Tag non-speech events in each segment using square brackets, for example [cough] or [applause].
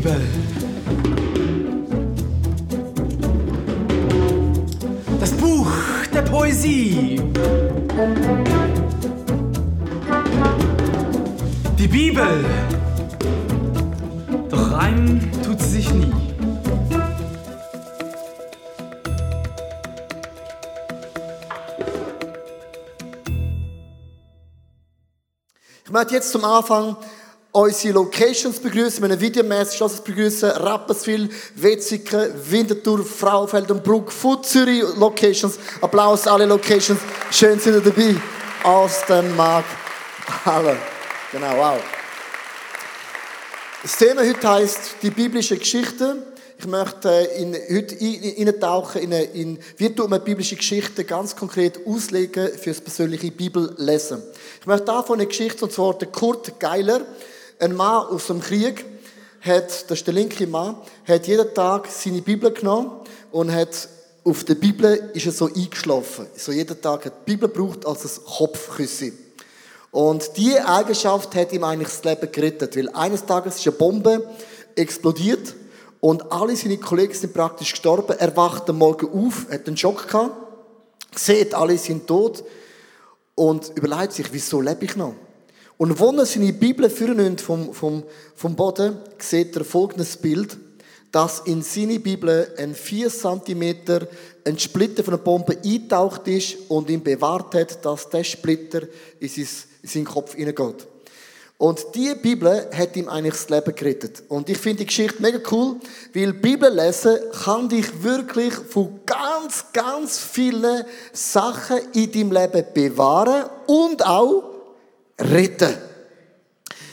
Bibel. Das Buch der Poesie. Die Bibel. Doch reimen tut sie sich nie. Ich möchte jetzt zum Anfang unsere Locations begrüßen, meine Videomäßig begrüßen, Rapperswil, Wetzikon, Winterthur, Frauenfeld und Bruck, Food Zürich Locations. Applaus alle Locations. Schön sind ihr dabei. Aus dem Markt. Alle. Genau, wow. Das Thema heute heißt die biblische Geschichte. Ich möchte in, heute eintauchen in, in, wie tut man biblische Geschichte ganz konkret auslegen für das persönliche Bibellesen. Ich möchte davon eine Geschichte, und zwar der Kurt Geiler, ein Mann aus dem Krieg, hat, das ist der linke Mann, hat jeden Tag seine Bibel genommen und hat auf der Bibel ist er so eingeschlafen. So jeden Tag hat die Bibel gebraucht als ein Kopfküsse. Und diese Eigenschaft hat ihm eigentlich das Leben gerettet, weil eines Tages ist eine Bombe explodiert und alle seine Kollegen sind praktisch gestorben. Er wacht am Morgen auf, hat einen Schock gehabt, sieht, alle sind tot und überlegt sich, wieso lebe ich noch? Und wenn er seine Bibel führen vom, vom, vom Boden, sieht er folgendes Bild, dass in seine Bibel ein 4 cm ein Splitter von einer Bombe eintaucht ist und ihn bewahrt hat, dass der Splitter in seinen Kopf hineingeht. Und diese Bibel hat ihm eigentlich das Leben gerettet. Und ich finde die Geschichte mega cool, weil Bibel lesen kann dich wirklich von ganz, ganz vielen Sachen in deinem Leben bewahren und auch retten.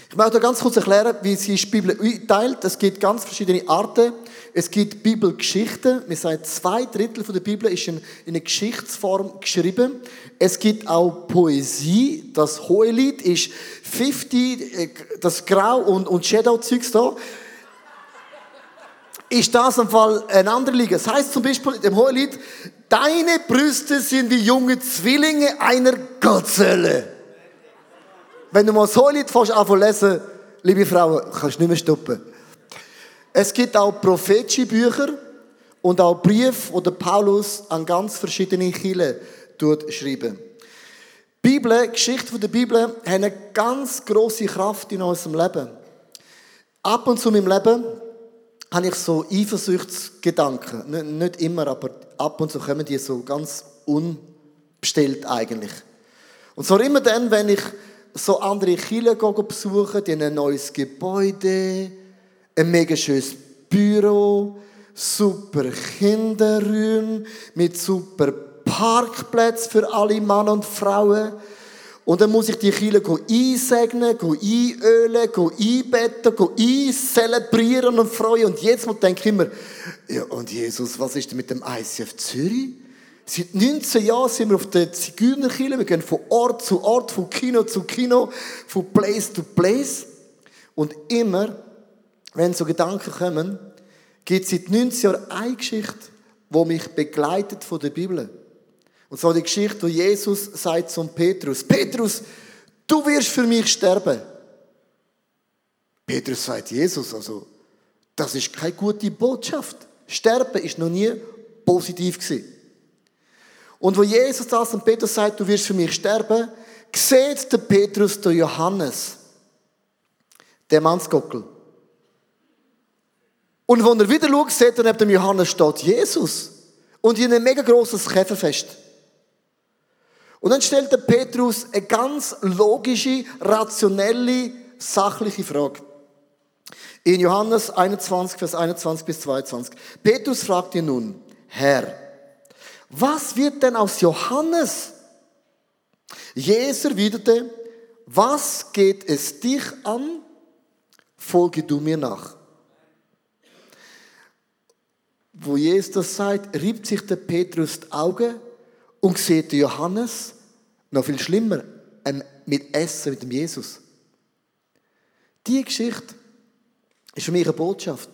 Ich möchte ganz kurz erklären, wie sie die Bibel einteilt. Es gibt ganz verschiedene Arten. Es gibt Bibelgeschichten. Wir sagen, zwei Drittel der Bibel ist in, einer Geschichtsform geschrieben. Es gibt auch Poesie. Das Hohelied ist 50, äh, das Grau- und, und Shadow-Zeugs da. Ist das im Fall ein anderer Liga. Das heißt zum Beispiel im Hohelied, deine Brüste sind wie junge Zwillinge einer Gazelle. Wenn du mal das Hohelied fängst an lesen, liebe Frauen, kannst du nicht mehr stoppen. Es gibt auch prophetische Bücher und auch Briefe, die Paulus an ganz verschiedene Kirchen schreibt. Bibel, Geschichte der Bibel, hat eine ganz große Kraft in unserem Leben. Ab und zu in meinem Leben habe ich so Eifersuchtsgedanken. Nicht immer, aber ab und zu kommen die so ganz unbestellt eigentlich. Und zwar immer dann, wenn ich so andere Kirchen besuchen, die haben ein neues Gebäude, ein mega schönes Büro, super Kinderräume mit super Parkplätzen für alle Männer und Frauen. Und dann muss ich die Kirche einsegnen, einölen, einbetten, einzelebrieren und freuen. Und jetzt denke ich immer, ja, und Jesus, was ist denn mit dem ICF Zürich? Seit 19 Jahren sind wir auf der Zigeunerkirche. Wir gehen von Ort zu Ort, von Kino zu Kino, von Place to Place. Und immer, wenn so Gedanken kommen, gibt es seit 19 Jahren eine Geschichte, die mich begleitet von der Bibel. Und zwar die Geschichte, wo Jesus sagt zum Petrus, Petrus, du wirst für mich sterben. Petrus sagt Jesus, also, das ist keine gute Botschaft. Sterben ist noch nie positiv gewesen. Und wo Jesus das und Petrus sagt, du wirst für mich sterben, sieht der Petrus der Johannes, der Mannsgockel. Und wenn er wieder schaut, sieht er neben dem Johannes steht Jesus. Und in einem mega grosses Käferfest. Und dann stellt der Petrus eine ganz logische, rationelle, sachliche Frage. In Johannes 21, Vers 21 bis 22. Petrus fragt ihn nun, Herr, was wird denn aus Johannes? Jesus erwiderte, was geht es dich an? Folge du mir nach. Wo Jesus das sagt, riebt sich der Petrus die Augen und sieht Johannes, noch viel schlimmer, mit Essen mit dem Jesus. Die Geschichte ist für mich eine Botschaft.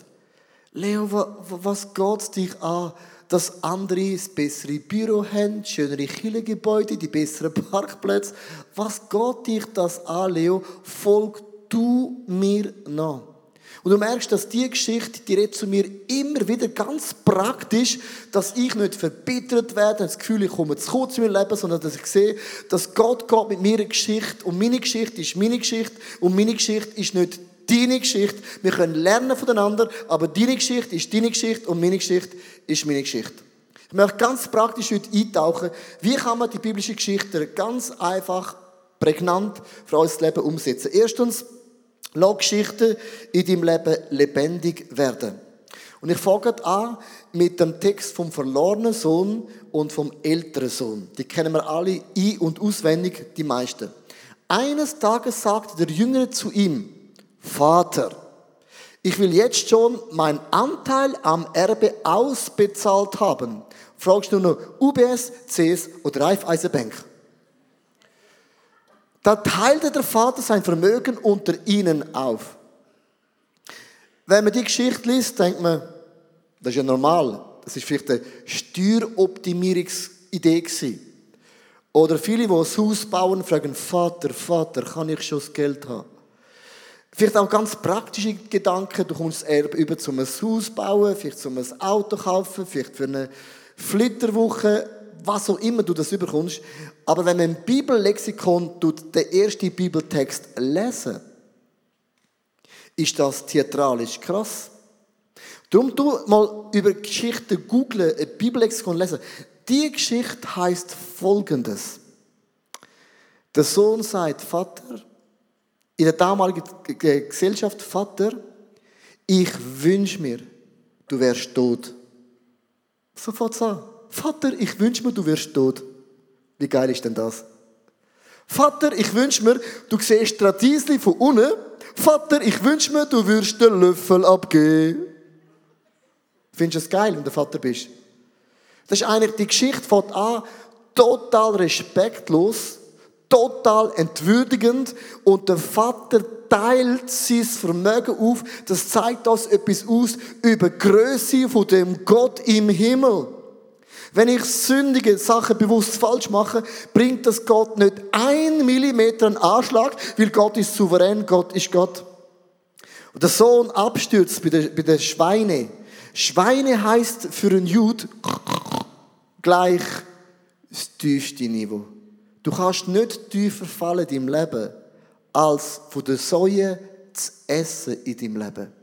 Leo, was geht dich an? Dass andere das bessere Büro haben, schönere Kirchengebäude, die besseren Parkplätze. Was geht dich das an, Leo? Folg du mir nach. Und du merkst, dass die Geschichte, die redet zu mir immer wieder ganz praktisch, dass ich nicht verbittert werde, das Gefühl, ich komme zu kurz in meinem Leben, sondern dass ich sehe, dass Gott geht mit mir eine Geschichte und meine Geschichte ist meine Geschichte und meine Geschichte ist nicht deine Geschichte. Wir können lernen voneinander, aber deine Geschichte ist deine Geschichte und meine Geschichte ist meine Geschichte. Ich möchte ganz praktisch heute eintauchen, wie kann man die biblische Geschichte ganz einfach, prägnant für unser Leben umsetzen. Erstens, Lass Geschichten in deinem Leben lebendig werden. Und ich fange an mit dem Text vom verlorenen Sohn und vom älteren Sohn. Die kennen wir alle ein- und auswendig, die meisten. Eines Tages sagte der Jüngere zu ihm, Vater, ich will jetzt schon meinen Anteil am Erbe ausbezahlt haben. Fragst du nur UBS, CS oder Raiffeisenbank? Da teilte der Vater sein Vermögen unter ihnen auf. Wenn man die Geschichte liest, denkt man, das ist ja normal. Das ist vielleicht eine Steueroptimierungsidee gewesen. Oder viele, die ein Haus bauen, fragen, Vater, Vater, kann ich schon das Geld haben? Vielleicht auch ganz praktische Gedanken. Du kommst das Erbe über zum Haus bauen, vielleicht zum Auto kaufen, vielleicht für eine Flitterwoche, was auch immer du das überkommst. Aber wenn man im Bibellexikon den ersten Bibeltext lesen, ist das theatralisch krass. Darum du mal über Geschichten googlen, ein Bibellexikon lesen. Die Geschichte heißt folgendes. Der Sohn sagt, Vater, in der damaligen Gesellschaft, Vater, ich wünsche mir, du wärst tot. So es an. Vater, ich wünsche mir, du wirst tot. Wie geil ist denn das? Vater, ich wünsche mir, du siehst Radiesli von unten. Vater, ich wünsche mir, du würdest den Löffel abgeben. Findest du es geil, wenn du Vater bist? Das ist eigentlich, die Geschichte fängt an, total respektlos, total entwürdigend und der Vater teilt sein Vermögen auf. Das zeigt uns etwas aus über die Größe von dem Gott im Himmel. Wenn ich sündige Sachen bewusst falsch mache, bringt das Gott nicht ein Millimeter einen Anschlag, weil Gott ist souverän, Gott ist Gott. Und der Sohn abstürzt bei den, bei den Schweine. Schweine heißt für einen Jud gleich das tiefste Niveau. Du kannst nicht tiefer fallen in deinem Leben, als von der Säue zu essen in deinem Leben.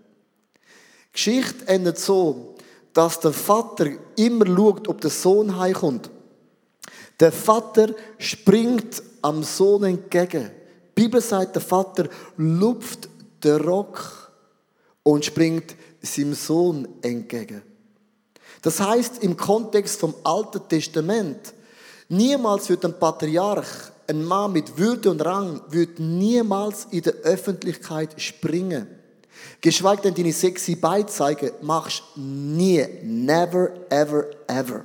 Die Geschichte endet so, dass der Vater immer schaut, ob der Sohn heimkommt. Der Vater springt am Sohn entgegen. Die Bibel sagt, der Vater lupft den Rock und springt seinem Sohn entgegen. Das heißt im Kontext vom Alten Testament, niemals wird ein Patriarch, ein Mann mit Würde und Rang, wird niemals in der Öffentlichkeit springen. Geschweige denn deine sexy Beizeigen machst nie. Never, ever, ever.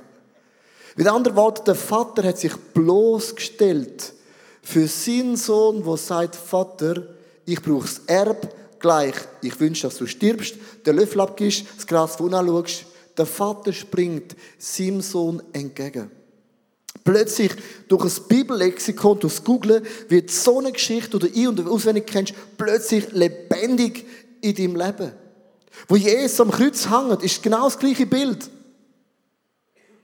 Mit anderen Worten, der Vater hat sich bloßgestellt für seinen Sohn, der sagt, Vater, ich brauche das Erb gleich. Ich wünsche, dass du stirbst, den Löffel abgibst, das Gras von anschaust. Der Vater springt seinem Sohn entgegen. Plötzlich, durch ein Bibellexikon, durch das Googlen, wird so eine Geschichte, oder ich und auswendig kennst, plötzlich lebendig in deinem Leben. Wo Jesus am Kreuz hängt, ist genau das gleiche Bild.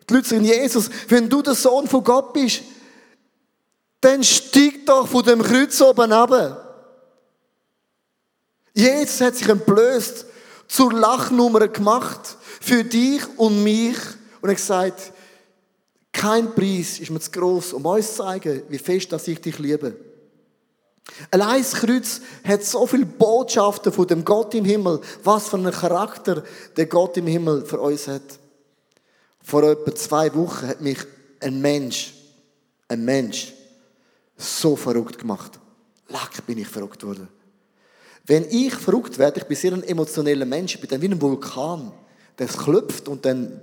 Die Leute sagen, Jesus, wenn du der Sohn von Gott bist, dann steig doch von dem Kreuz oben ab. Jesus hat sich entblößt, zur Lachnummer gemacht, für dich und mich. Und er hat gesagt, kein Preis ist mir zu gross, um uns zu zeigen, wie fest dass ich dich liebe. Allein das Kreuz hat so viele Botschaften von dem Gott im Himmel, was für einen Charakter der Gott im Himmel für uns hat. Vor etwa zwei Wochen hat mich ein Mensch, ein Mensch, so verrückt gemacht. Lack bin ich verrückt worden. Wenn ich verrückt werde, ich bin sehr ein emotioneller Mensch, ich bin dann wie ein Vulkan. Das klopft und dann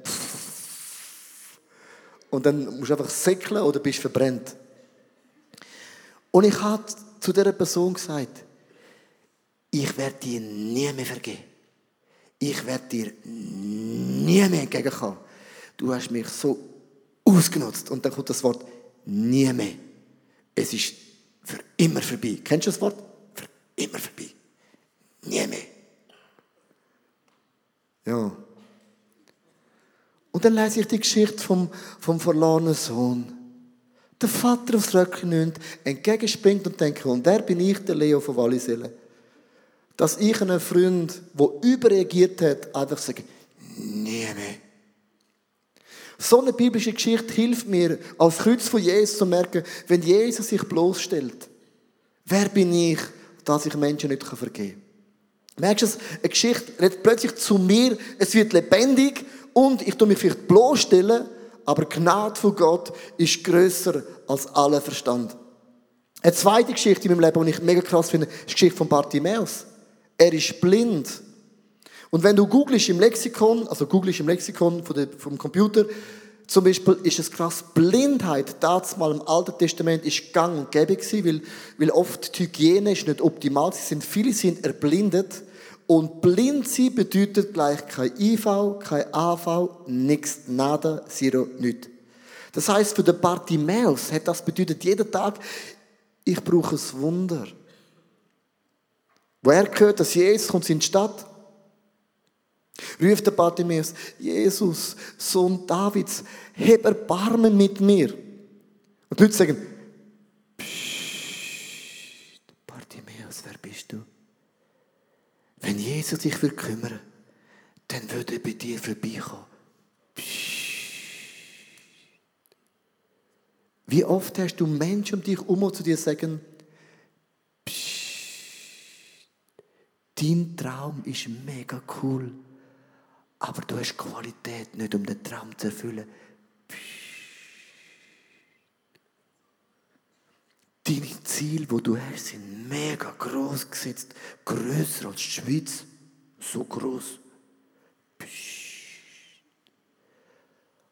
und dann musst du einfach säckeln oder bist verbrennt. Und ich habe zu dieser Person gesagt, ich werde dir nie mehr vergeben. Ich werde dir nie mehr entgegenkommen. Du hast mich so ausgenutzt. Und dann kommt das Wort nie mehr. Es ist für immer vorbei. Kennst du das Wort? Für immer vorbei. Nie mehr. Und dann lese ich die Geschichte vom, vom verlorenen Sohn. Der Vater aufs Röckchen nimmt, entgegenspringt und denkt, und wer bin ich, der Leo von Walliselle? Dass ich einen Freund, der überreagiert hat, einfach sage, nie mehr. So eine biblische Geschichte hilft mir, als Kreuz von Jesus zu merken, wenn Jesus sich bloßstellt, wer bin ich, dass ich Menschen nicht vergeben kann. Merkst du es? Eine Geschichte redet plötzlich zu mir, es wird lebendig und ich tue mich vielleicht bloßstellen, aber die Gnade von Gott ist grösser als aller Verstand. Eine zweite Geschichte in meinem Leben, die ich mega krass finde, ist die Geschichte von Bartimäus. Er ist blind. Und wenn du googelst im Lexikon, also googelst im Lexikon vom Computer, zum Beispiel ist es krass, Blindheit, das mal im Alten Testament, ist gang und gäbe gewesen, weil, weil oft die Hygiene ist nicht optimal. Sie sind, viele sind erblindet. Und blind sein bedeutet gleich kein IV, kein AV, nichts, nada, zero, nichts. Das heißt, für den Bartimäus hat das bedeutet jeden Tag, ich brauche ein Wunder. Wo er gehört, dass Jesus kommt in die Stadt, ruft der Bartimäus, Jesus, Sohn Davids, heb Erbarmen mit mir. Und die Leute sagen, Psst, Bartimäus, wer bist du? Wenn Jesus sich würde kümmern, dann würde er bei dir vorbeikommen. Wie oft hast du Menschen um dich herum, zu dir sagen, dein Traum ist mega cool, aber du hast Qualität nicht, um den Traum zu erfüllen. Deine Ziele, wo du hast, sind mega groß gesetzt, größer als die Schweiz, so groß.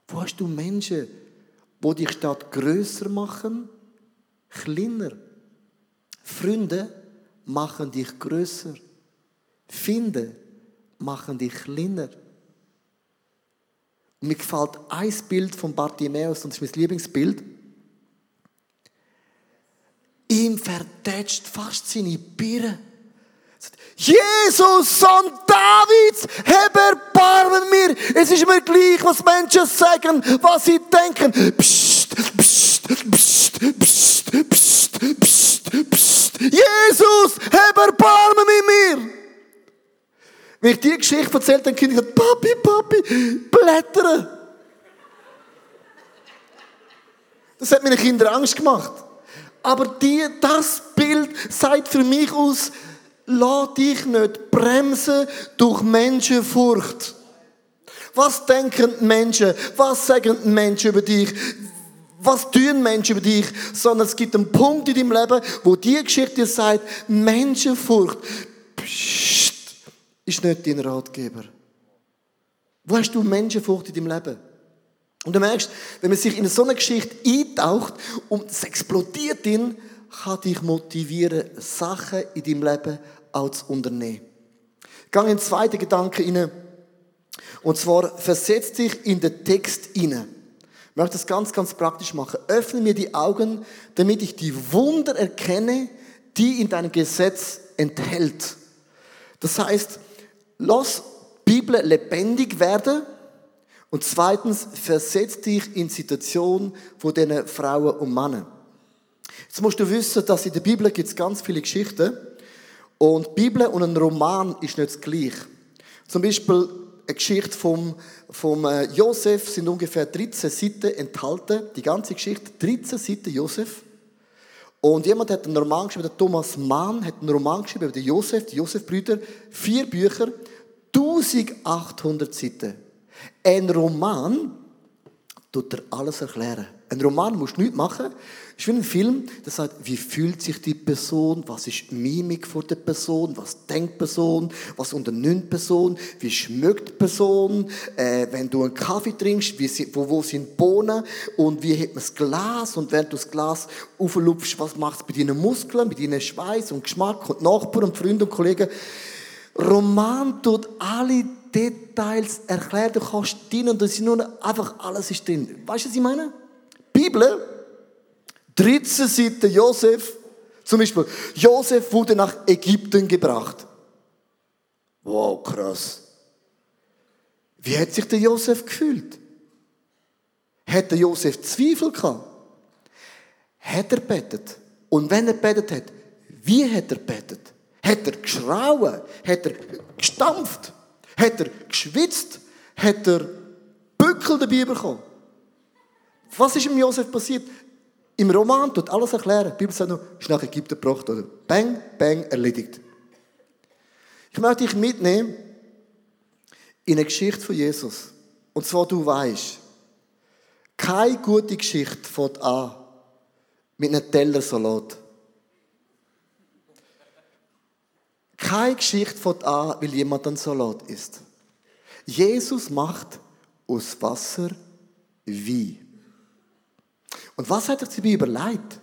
Wo hast du Menschen, wo die Stadt größer machen, kleiner? Freunde machen dich größer. Finden machen dich kleiner. Und mir gefällt ein Bild von Bartimäus, und das ist mein Lieblingsbild. Ihm vertätscht fast seine Birne. Jesus, Sohn Davids, hab Erbarmen mir. Es ist mir gleich, was Menschen sagen, was sie denken. Psst, psst, psst, psst, psst, psst, psst. Jesus, hab Erbarmen mit mir. Wenn ich die Geschichte erzählt, dann Kinder gesagt, Papi, Papi, blättern. Das hat meinen Kindern Angst gemacht. Aber die, das Bild sagt für mich aus, lass dich nicht bremsen durch Menschenfurcht. Was denken Menschen? Was sagen Menschen über dich? Was tun Menschen über dich? Sondern es gibt einen Punkt in deinem Leben, wo die Geschichte sagt, Menschenfurcht pssst, ist nicht dein Ratgeber. Wo hast du Menschenfurcht in deinem Leben? Und du merkst, wenn man sich in so eine Geschichte eintaucht und es explodiert in, kann dich motivieren, Sachen in deinem Leben auch zu unternehmen. Ich in den zweiten Gedanken rein. Und zwar, versetz dich in den Text rein. Ich möchte das ganz, ganz praktisch machen. Öffne mir die Augen, damit ich die Wunder erkenne, die in deinem Gesetz enthält. Das heißt, lass Bibel lebendig werden und zweitens, versetz dich in Situationen von diesen Frauen und Männern. Jetzt musst du wissen, dass in der Bibel gibt es ganz viele Geschichten und die Bibel und ein Roman ist nicht das gleiche. Zum Beispiel eine Geschichte vom, vom äh, Josef sind ungefähr 13 Seiten enthalten. Die ganze Geschichte, 13 Seiten Josef. Und jemand hat einen Roman geschrieben, der Thomas Mann hat einen Roman geschrieben über den Josef, die Josef-Brüder. Vier Bücher, 1800 Seiten. Ein Roman tut dir alles erklären. Ein Roman musst du nichts machen. Es ist wie ein Film, der sagt, wie fühlt sich die Person, was ist Mimik vor der Person, was denkt die Person, was unternimmt die Person, wie schmeckt die Person, äh, wenn du einen Kaffee trinkst, wie, wo, wo sind Bohnen und wie hat man das Glas und während du das Glas auflupfst, was macht es bei deinen Muskeln, bei deinen Schweiß und Geschmack und Nachbarn und Freunde und Kollegen. Roman tut alle Details erklären, du kannst drin und das ist nur einfach alles ist drin. Weißt du, was ich meine? Bibel, 13 Seiten Josef, zum Beispiel, Josef wurde nach Ägypten gebracht. Wow, krass. Wie hat sich der Josef gefühlt? Hat Josef Zweifel gehabt? Hat er betet? Und wenn er betet hat, wie hat er betet? Hat er geschrauen? Hat er gestampft? Hat er geschwitzt? Hat er Bückel dabei bekommen? Was ist im Josef passiert? Im Roman tut alles erklären. Die Bibel sagt nur, ist nach Ägypten gebracht oder bang, bang, erledigt. Ich möchte dich mitnehmen in eine Geschichte von Jesus. Und zwar du weißt, keine gute Geschichte fängt an mit einem Teller Salat. Keine Geschichte fängt an, weil jemand einen Salat isst. Jesus macht aus Wasser Wein. Und was hat sich überlegt?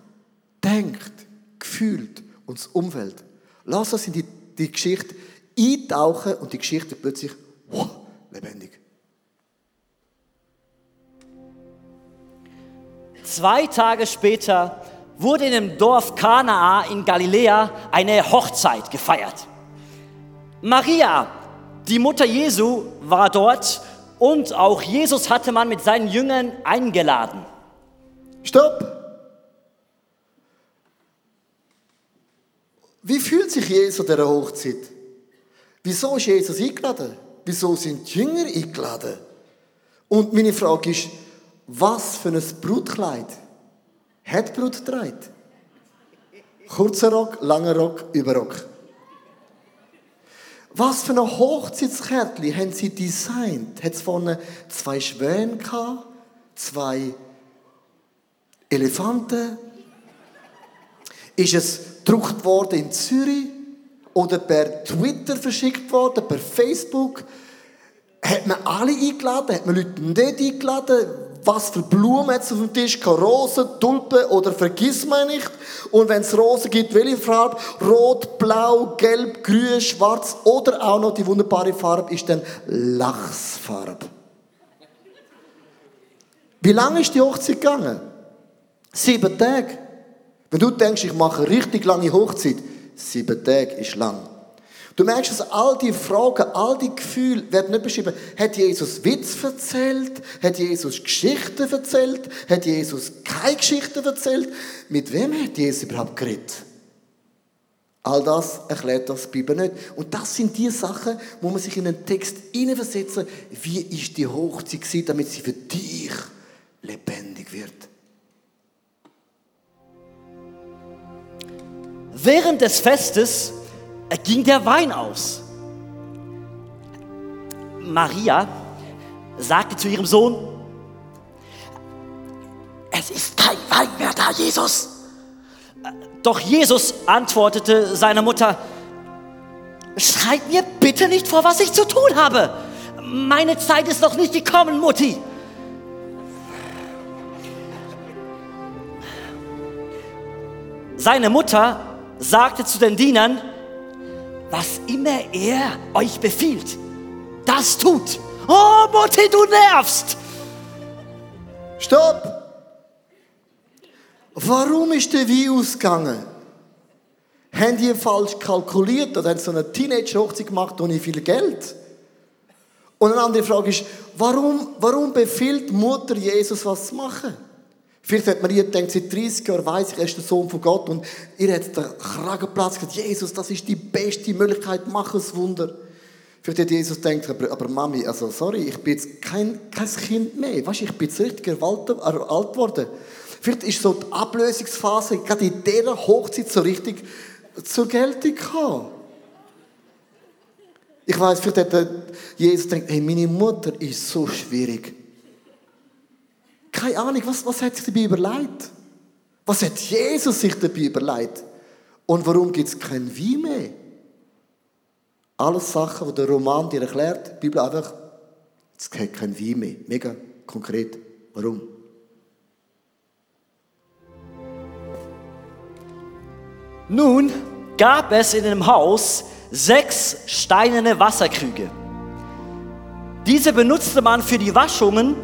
Denkt, gefühlt und das Umfeld. Lass uns in die, die Geschichte eintauchen und die Geschichte plötzlich wow, lebendig. Zwei Tage später wurde in dem Dorf Kanaa in Galiläa eine Hochzeit gefeiert. Maria, die Mutter Jesu, war dort und auch Jesus hatte man mit seinen Jüngern eingeladen. Stopp! Wie fühlt sich Jesus an dieser Hochzeit? Wieso ist Jesus eingeladen? Wieso sind die Jünger eingeladen? Und meine Frage ist, was für ein Brutkleid hat Brut getragen? Kurzer Rock, langer Rock, Überrock. Was für ein Hochzeitskärtchen haben sie designt? Hat es vorne zwei Schwäne gehabt? Zwei Elefanten? Ist es gedruckt worden in Zürich? Oder per Twitter verschickt worden, per Facebook? Hat man alle eingeladen? Hat man Leute nicht eingeladen? Was für Blumen hat es auf dem Tisch? Rosen, Tulpen oder vergiss man nicht? Und wenn es Rosen gibt, welche Farbe? Rot, Blau, Gelb, Grün, Schwarz oder auch noch die wunderbare Farbe ist dann Lachsfarbe. Wie lange ist die Hochzeit gegangen? Sieben Tage. Wenn du denkst, ich mache eine richtig lange Hochzeit, sieben Tage ist lang. Du merkst, dass all die Fragen, all die Gefühle werden nicht beschrieben. Hat Jesus Witz erzählt? Hat Jesus Geschichten erzählt? Hat Jesus keine Geschichten erzählt? Mit wem hat Jesus überhaupt geredet? All das erklärt das Bibel nicht. Und das sind die Sachen, wo man sich in einen Text hineinversetzen Wie ist die Hochzeit damit sie für dich lebendig wird? Während des Festes ging der Wein aus. Maria sagte zu ihrem Sohn, es ist kein Wein mehr da, Jesus. Doch Jesus antwortete seiner Mutter, schreib mir bitte nicht vor, was ich zu tun habe. Meine Zeit ist noch nicht gekommen, Mutti. Seine Mutter sagte zu den Dienern, was immer er euch befiehlt, das tut. Oh, Mutti, du nervst! Stopp! Warum ist der Wein ausgegangen? Haben die falsch kalkuliert oder haben so eine Teenage-Hochzeit gemacht ohne viel Geld? Und eine andere Frage ist, warum, warum befiehlt Mutter Jesus was zu machen? Vielleicht hat Maria gedacht, seit 30 Jahren weiss ich, er ist der Sohn von Gott und ihr hat den Kragenplatz gesagt, Jesus, das ist die beste Möglichkeit, mach ein Wunder. Vielleicht hat Jesus gedacht, aber, aber Mami, also sorry, ich bin jetzt kein, kein Kind mehr. Weißt, ich bin jetzt richtig alt geworden. Vielleicht ist so die Ablösungsphase gerade in dieser Hochzeit so richtig zur Geltung gekommen. Ich weiß, vielleicht hat Jesus gedacht, hey, meine Mutter ist so schwierig. Keine Ahnung, was, was hat sich dabei überlegt? Was hat Jesus sich dabei überlegt? Und warum gibt es kein Wein mehr? Alles Sachen, die der Roman dir erklärt, die Bibel einfach, es gibt kein Wein mehr. Mega konkret. Warum? Nun gab es in dem Haus sechs steinerne Wasserkrüge. Diese benutzte man für die Waschungen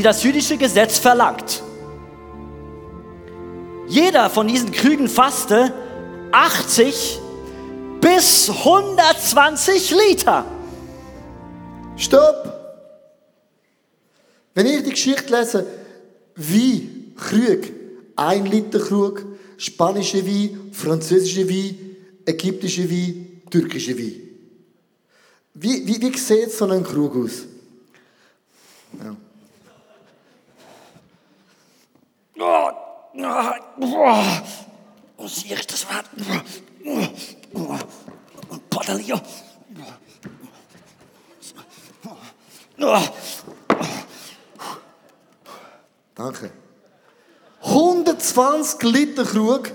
die das jüdische Gesetz verlangt. Jeder von diesen Krügen fasste 80 bis 120 Liter. Stopp! Wenn ich die Geschichte lese, Wein, Krug, ein Liter Krug, spanische Wein, französische Wein, ägyptische Wein, türkische Wein. Wie, wie, wie sieht so ein Krug aus? Ja. Oh, oh, oh, siehst das war Padalier. Danke. 120 Liter Krug,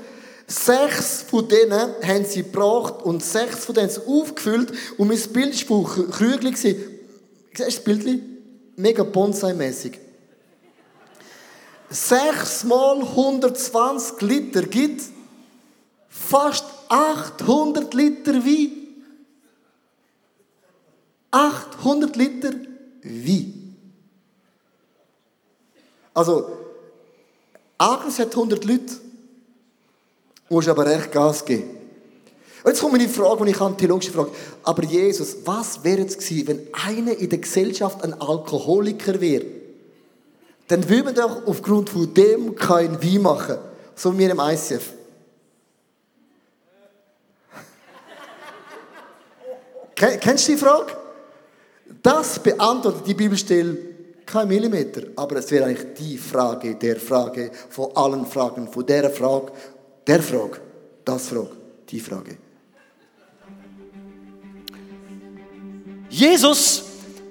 sechs von denen haben sie gebracht und sechs von denen haben sie aufgefüllt und mein Bild war Krügel. Siehst du das Bild? Mega Bonsai-mäßig. 6 mal 120 Liter gibt fast 800 Liter Wein. 800 Liter Wein. Also, Agnes hat 100 Leute. muss aber echt Gas geben. Jetzt kommt meine Frage, die ich an logische Frage. Aber Jesus, was wäre es gewesen, wenn einer in der Gesellschaft ein Alkoholiker wäre? Dann würde man doch aufgrund von dem kein Wein machen. So wie wir im ICF. [laughs] Ken- Kennst du die Frage? Das beantwortet die Bibelstelle kein Millimeter. Aber es wäre eigentlich die Frage der Frage von allen Fragen, von der Frage, der Frage, das Frage, die Frage. Jesus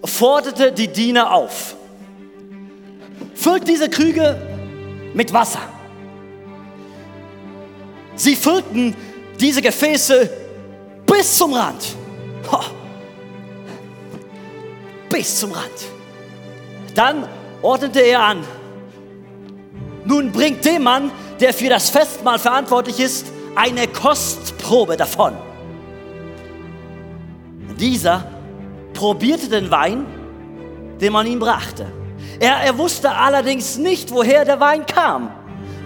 forderte die Diener auf. Füllt diese Krüge mit Wasser. Sie füllten diese Gefäße bis zum Rand. Bis zum Rand. Dann ordnete er an. Nun bringt dem Mann, der für das Festmahl verantwortlich ist, eine Kostprobe davon. Dieser probierte den Wein, den man ihm brachte. Er, er wusste allerdings nicht, woher der Wein kam.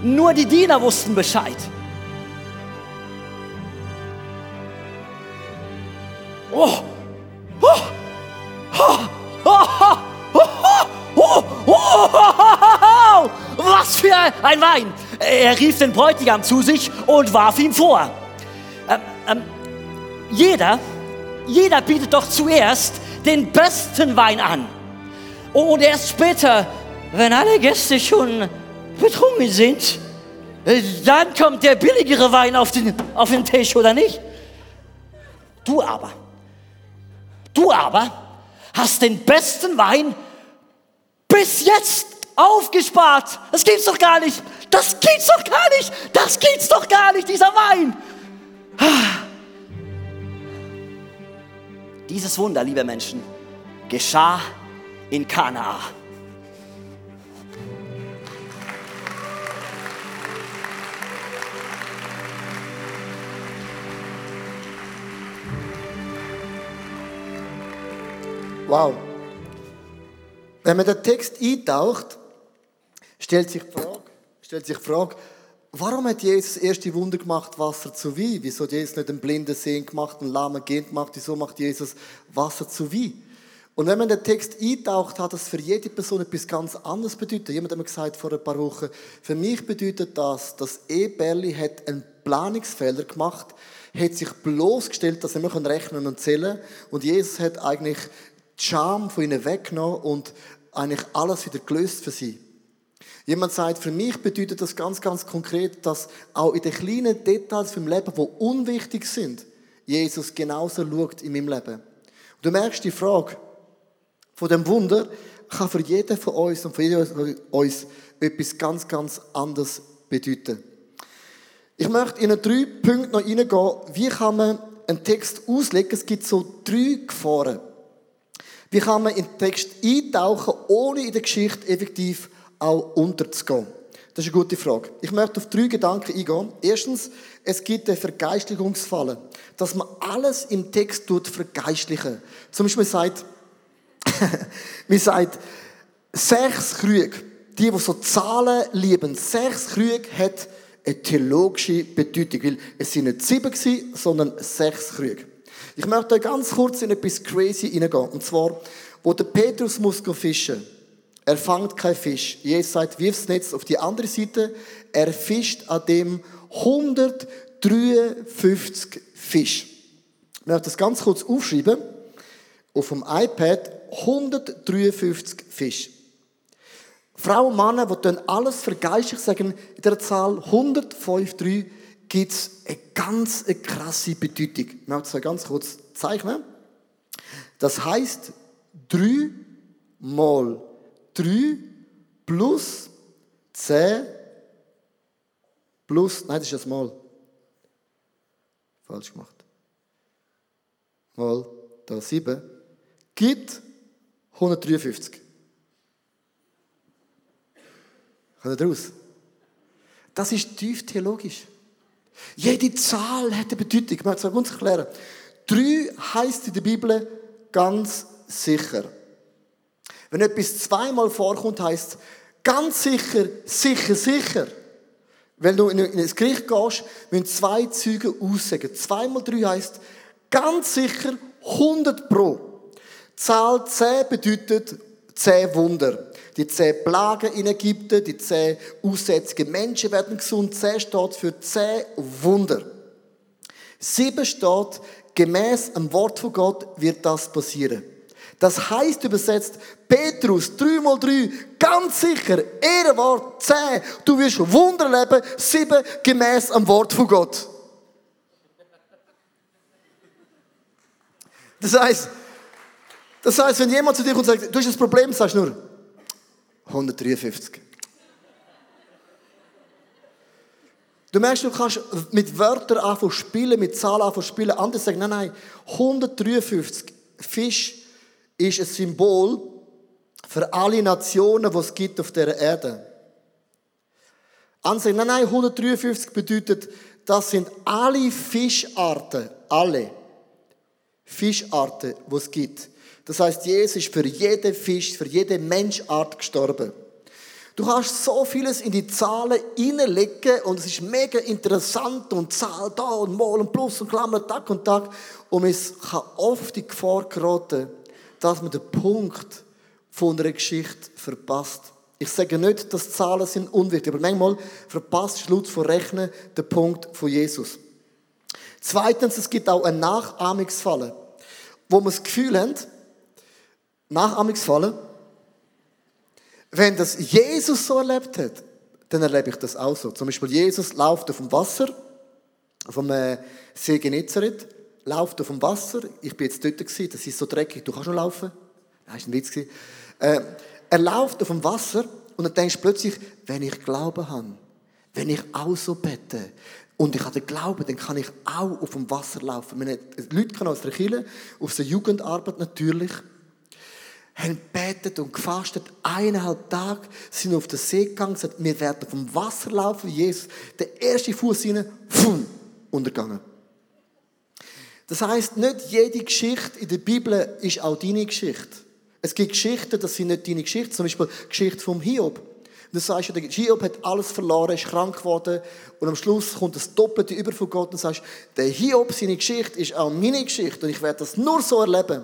Nur die Diener wussten Bescheid. Oh. Was für ein Wein! Er rief den Bräutigam zu sich und warf ihm vor. Ähm, ähm, jeder, jeder bietet doch zuerst den besten Wein an. Und erst später, wenn alle Gäste schon betrunken sind, äh, dann kommt der billigere Wein auf den, auf den Tisch, oder nicht? Du aber, du aber hast den besten Wein bis jetzt aufgespart. Das gibt's doch gar nicht. Das gibt's doch gar nicht. Das gibt's doch gar nicht, dieser Wein. Dieses Wunder, liebe Menschen, geschah in Kanaa. Wow. Wenn man den Text eintaucht, stellt sich die Frage, stellt sich die Frage warum hat Jesus das erste Wunder gemacht, Wasser zu Wein? Wieso hat Jesus nicht einen blinden Sehen gemacht, einen lahmen Gehen gemacht? Wieso macht Jesus Wasser zu Wein? Und wenn man den Text eintaucht, hat das für jede Person etwas ganz anderes bedeutet. Jemand hat mir gesagt vor ein paar Wochen, für mich bedeutet das, dass Eberli hat einen Planungsfehler gemacht, hat sich bloßgestellt, dass er nur rechnen und zählen Und Jesus hat eigentlich die Scham von ihnen weggenommen und eigentlich alles wieder gelöst für sie. Jemand sagt, für mich bedeutet das ganz, ganz konkret, dass auch in den kleinen Details vom Leben, die unwichtig sind, Jesus genauso schaut in meinem Leben. Du merkst die Frage von dem Wunder, kann für jeden von uns und für jeden von uns etwas ganz, ganz anderes bedeuten. Ich möchte in drei Punkte noch reingehen, wie kann man einen Text auslegen. Es gibt so drei Gefahren. Wie kann man in den Text eintauchen, ohne in der Geschichte effektiv auch unterzugehen? Das ist eine gute Frage. Ich möchte auf drei Gedanken eingehen. Erstens, es gibt eine Vergeistlichungsfalle, dass man alles im Text tut vergeistlichen. Zum Beispiel sagt, [laughs] man sagt, sechs Krüge, die, die so Zahlen lieben, sechs Krüge hat eine theologische Bedeutung, weil es sind nicht sieben gewesen, sondern sechs Krüge. Ich möchte ganz kurz in etwas crazy hineingehen. Und zwar, wo der Petrus muss fischen. Er fängt keinen Fisch. Jesus sagt, wirf das Netz auf die andere Seite. Er fischt an dem 153 Fisch. Ich möchte das ganz kurz aufschreiben. Auf dem iPad 153 Fisch. Frauen und Männer, die alles vergeistlich sagen, in der Zahl 153 gibt es eine ganz eine krasse Bedeutung. Ich möchte es ganz kurz zeichnen. Das heißt, 3 mal 3 plus 10 plus, nein, das ist ein Mal. Falsch gemacht. Mal da 7 gibt 153. Kommt ihr raus? Das ist tief theologisch. Jede Zahl hat eine Bedeutung. Ich möchte es uns erklären. Drei heißt in der Bibel ganz sicher. Wenn etwas zweimal vorkommt, heißt ganz sicher, sicher, sicher. Wenn du in ein Gericht gehst, müssen zwei Zeugen aussagen. Zweimal drei heißt ganz sicher 100 pro. Zahl 10 bedeutet 10 Wunder. Die 10 Plagen in Ägypten, die 10 aussätzige Menschen werden gesund. 10 steht für 10 Wunder. 7 steht, gemäß dem Wort von Gott wird das passieren. Das heißt übersetzt, Petrus, 3 mal 3, ganz sicher, Ehrenwort, 10, du wirst Wunder leben, 7 gemäß am Wort von Gott. Das heißt, das heißt, wenn jemand zu dir kommt und sagt, du hast ein Problem, sagst du nur 153. Du merkst, du kannst mit Wörtern anfangen spielen, mit Zahlen anfangen spielen. Andere sagen, nein, nein, 153 Fisch ist ein Symbol für alle Nationen, die es gibt auf dieser Erde. Andere sagen, nein, nein, 153 bedeutet, das sind alle Fischarten, alle Fischarten, die es gibt. Das heißt, Jesus ist für jeden Fisch, für jede Menschart gestorben. Du kannst so vieles in die Zahlen hineinlegen und es ist mega interessant und Zahl da und Mal und Plus und Klammer Tag und Tag. Und es kann oft die Gefahr geraten, dass man den Punkt von einer Geschichte verpasst. Ich sage nicht, dass Zahlen sind unwichtig, aber manchmal verpasst Schluss von Rechnen den Punkt von Jesus. Zweitens, es gibt auch ein Nachahmungsfall, wo man das Gefühl hat, Nachahmungsfall, wenn das Jesus so erlebt hat, dann erlebe ich das auch so. Zum Beispiel Jesus läuft auf dem Wasser, vom äh, See Genezareth, läuft auf dem Wasser. Ich bin jetzt dort gewesen, das ist so dreckig, du kannst schon laufen. Das war ein Witz. Äh, er läuft auf dem Wasser und dann denkst du plötzlich, wenn ich Glauben habe, wenn ich auch so bete und ich habe den Glauben, dann kann ich auch auf dem Wasser laufen. Meine Leute aus der Kirche, aus der Jugendarbeit natürlich, haben betet und gefastet, eineinhalb Tage, sind auf den See gegangen, gesagt, wir werden vom Wasser laufen, Jesus, der erste Fuß hinein, pfum, untergegangen. Das heißt, nicht jede Geschichte in der Bibel ist auch deine Geschichte. Es gibt Geschichten, das sind nicht deine Geschichten, zum Beispiel die Geschichte vom Hiob. Du sagst, der Hiob hat alles verloren, ist krank geworden und am Schluss kommt das Doppelte über von Gott und sagst, der Hiob, seine Geschichte ist auch meine Geschichte und ich werde das nur so erleben.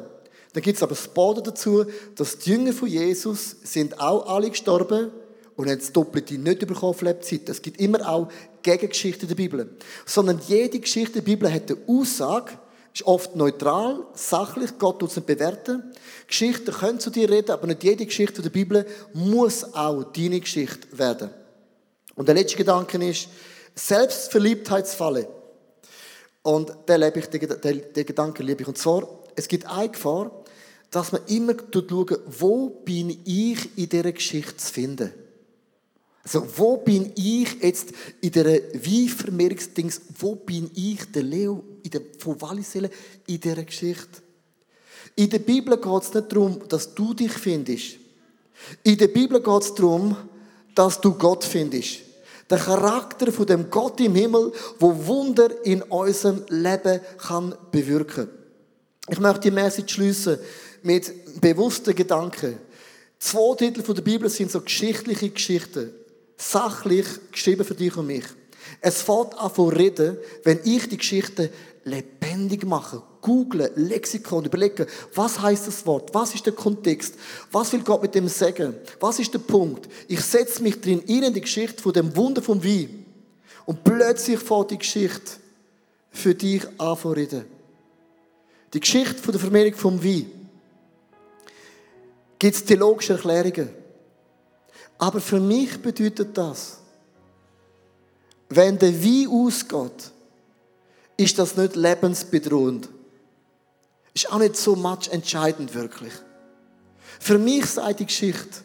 Dann gibt es aber das Boden dazu, dass die Jünger von Jesus sind auch alle gestorben und haben das Doppelte nicht bekommen auf Lebzeit. Es gibt immer auch Gegengeschichten der Bibel. Sondern jede Geschichte der Bibel hat eine Aussage, ist oft neutral, sachlich, Gott tut es nicht bewerten. Geschichten können zu dir reden, aber nicht jede Geschichte der Bibel muss auch deine Geschichte werden. Und der letzte Gedanke ist, Selbstverliebtheitsfalle. Und den, lebe ich, den, den, den Gedanken liebe ich. Und zwar, es gibt eine Gefahr, dass man immer schaut, wo bin ich in dieser Geschichte zu finden. Also, wo bin ich jetzt in dieser Weinvermehrungsdings, wo bin ich, der Leo, in der, von Walliselle, in dieser Geschichte? In der Bibel geht es nicht darum, dass du dich findest. In der Bibel geht es darum, dass du Gott findest. Der Charakter von dem Gott im Himmel, wo Wunder in unserem Leben kann bewirken. Ich möchte die Message schließen mit bewussten Gedanken. Zwei Titel der Bibel sind so geschichtliche Geschichten. Sachlich geschrieben für dich und mich. Es fängt an von reden, wenn ich die Geschichte lebendig machen. Googlen, Lexikon, überlegen, was heißt das Wort? Was ist der Kontext? Was will Gott mit dem sagen? Was ist der Punkt? Ich setze mich drin in die Geschichte von dem Wunder vom Wein. Und plötzlich fängt die Geschichte für dich an zu reden. Die Geschichte der Vermehrung vom Wein. Gibt es theologische Erklärungen? Aber für mich bedeutet das, wenn der Wein ausgeht, ist das nicht lebensbedrohend. Ist auch nicht so much entscheidend wirklich. Für mich sagt die Geschichte,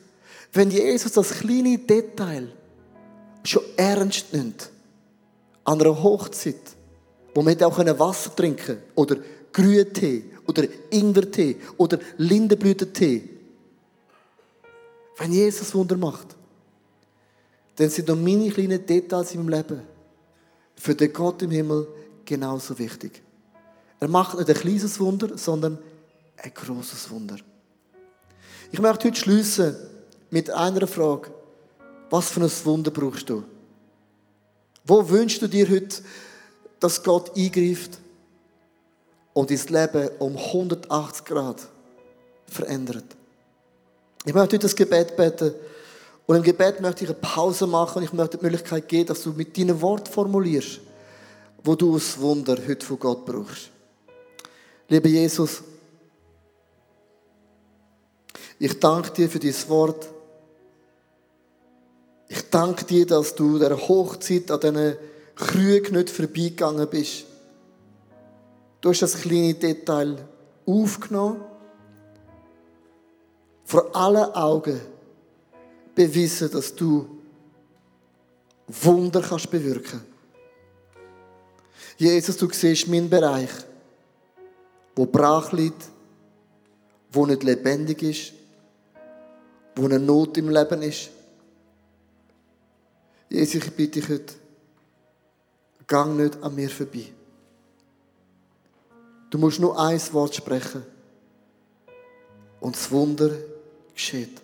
wenn Jesus das kleine Detail schon ernst nimmt, an einer Hochzeit, wo man auch Wasser trinken oder Grüntee oder Ingwertee oder Lindenblütentee. Wenn Jesus Wunder macht, dann sind noch meine kleinen Details im Leben für den Gott im Himmel genauso wichtig. Er macht nicht ein kleines Wunder, sondern ein großes Wunder. Ich möchte heute schließen mit einer Frage. Was für ein Wunder brauchst du? Wo wünschst du dir heute, dass Gott eingreift und dein Leben um 180 Grad verändert? Ich möchte heute das Gebet beten. Und im Gebet möchte ich eine Pause machen und ich möchte die Möglichkeit geben, dass du mit deinem Wort formulierst, wo du das Wunder heute von Gott brauchst. Lieber Jesus, ich danke dir für dieses Wort. Ich danke dir, dass du der Hochzeit an diesen Krügen nicht vorbeigegangen bist. Du hast das kleine Detail aufgenommen, vor allen Augen bewiesen, dass du Wunder kannst bewirken. Jesus, du siehst meinen Bereich, wo brach liegt, wo nicht lebendig ist, wo eine Not im Leben ist. Jesus, ich bitte dich heute, gang nicht an mir vorbei. Du musst nur ein Wort sprechen und das Wunder geschieht.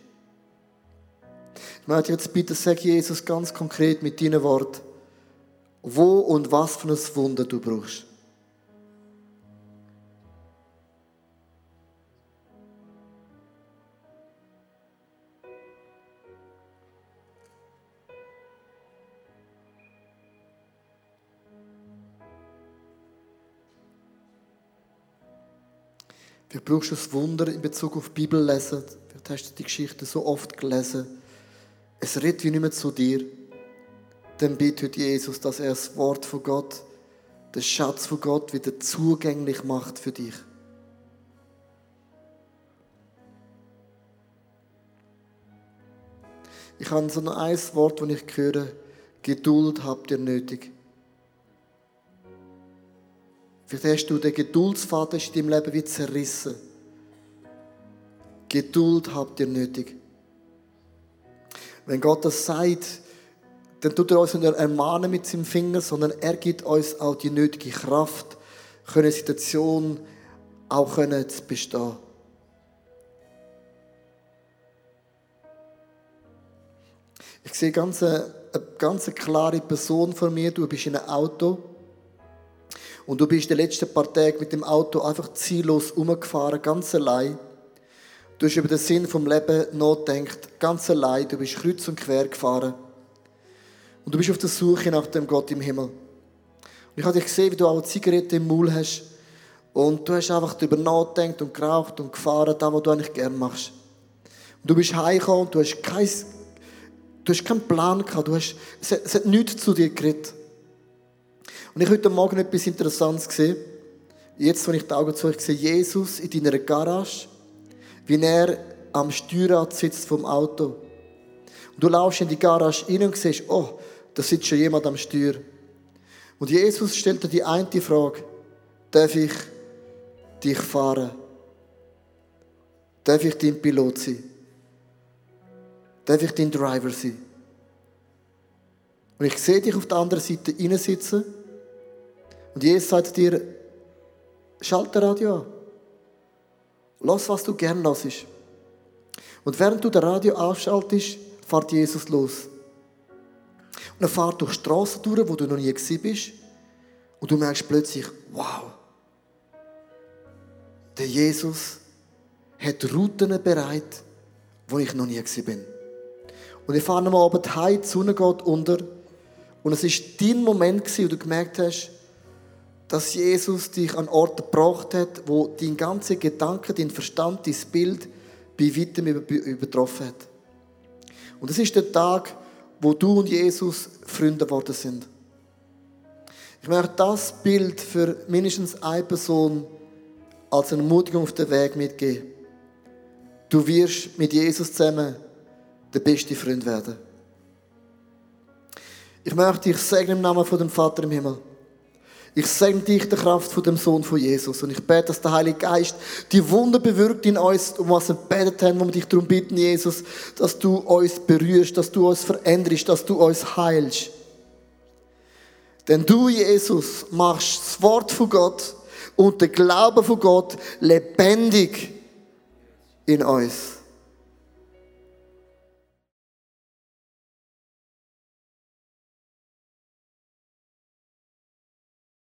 Ich möchte jetzt bitte, sag Jesus ganz konkret mit deinen Worten, wo und was für ein Wunder du brauchst. Wie brauchst du ein Wunder in Bezug auf die Bibel lesen? Vielleicht hast du die Geschichte so oft gelesen. Es redet wie mehr zu dir. Dann bittet Jesus, dass er das Wort von Gott, den Schatz von Gott wieder zugänglich macht für dich. Ich habe so ein Wort, das ich höre. Geduld habt ihr nötig. Vielleicht hast du den Geduldsfaden in deinem Leben wie zerrissen. Geduld habt ihr nötig. Wenn Gott das sagt, dann tut er uns nicht ermahnen mit seinem Finger, sondern er gibt uns auch die nötige Kraft, eine Situation auch zu bestehen. Ich sehe ganz eine, eine ganz klare Person vor mir. Du bist in einem Auto und du bist die letzten paar Tage mit dem Auto einfach ziellos umgefahren, ganz allein. Du hast über den Sinn vom Leben nachgedacht, ganz allein. Du bist kreuz und quer gefahren. Und du bist auf der Suche nach dem Gott im Himmel. Und ich habe dich gesehen, wie du auch eine Zigarette im Maul hast. Und du hast einfach darüber nachgedacht und geraucht und gefahren, da, was du eigentlich gerne machst. Und du bist heimgekommen und du hast, kein, du hast keinen Plan gehabt. Du hast, es, hat, es hat nichts zu dir geredet. Und ich habe heute Morgen etwas Interessantes gesehen. Jetzt, wenn ich die Augen zu, ich sehe Jesus in deiner Garage, wie er am Steuerrad sitzt vom Auto. Und du laufst in die Garage rein und siehst, oh, da sitzt schon jemand am Steuer. Und Jesus stellt dir die eine Frage, darf ich dich fahren? Darf ich dein Pilot sein? Darf ich dein Driver sein? Und ich sehe dich auf der anderen Seite sitzen und Jesus sagt dir, schalte Radio an. Lass, was du gern lassest. Und während du das Radio anschaltest, fährt Jesus los. Und er fährt durch Straßen durch, wo du noch nie gewesen bist. Und du merkst plötzlich, wow, der Jesus hat Routen bereit, wo ich noch nie bin. Und ich fahre am Abend heim, die Sonne geht unter. Und es war dein Moment, wo du gemerkt hast, dass Jesus dich an Orte gebracht hat, wo dein ganzer Gedanke, dein Verstand, dein Bild bei weitem übertroffen hat. Und es ist der Tag, wo du und Jesus Freunde geworden sind. Ich möchte das Bild für mindestens eine Person als eine Ermutigung auf den Weg mitgeben. Du wirst mit Jesus zusammen der beste Freund werden. Ich möchte dich segnen im Namen von dem Vater im Himmel. Ich segne dich der Kraft von dem Sohn von Jesus. Und ich bete, dass der Heilige Geist die Wunder bewirkt in uns, um was wir betet haben, wo wir dich darum bitten, Jesus, dass du uns berührst, dass du uns veränderst, dass du uns heilst. Denn du, Jesus, machst das Wort von Gott und den Glauben von Gott lebendig in uns.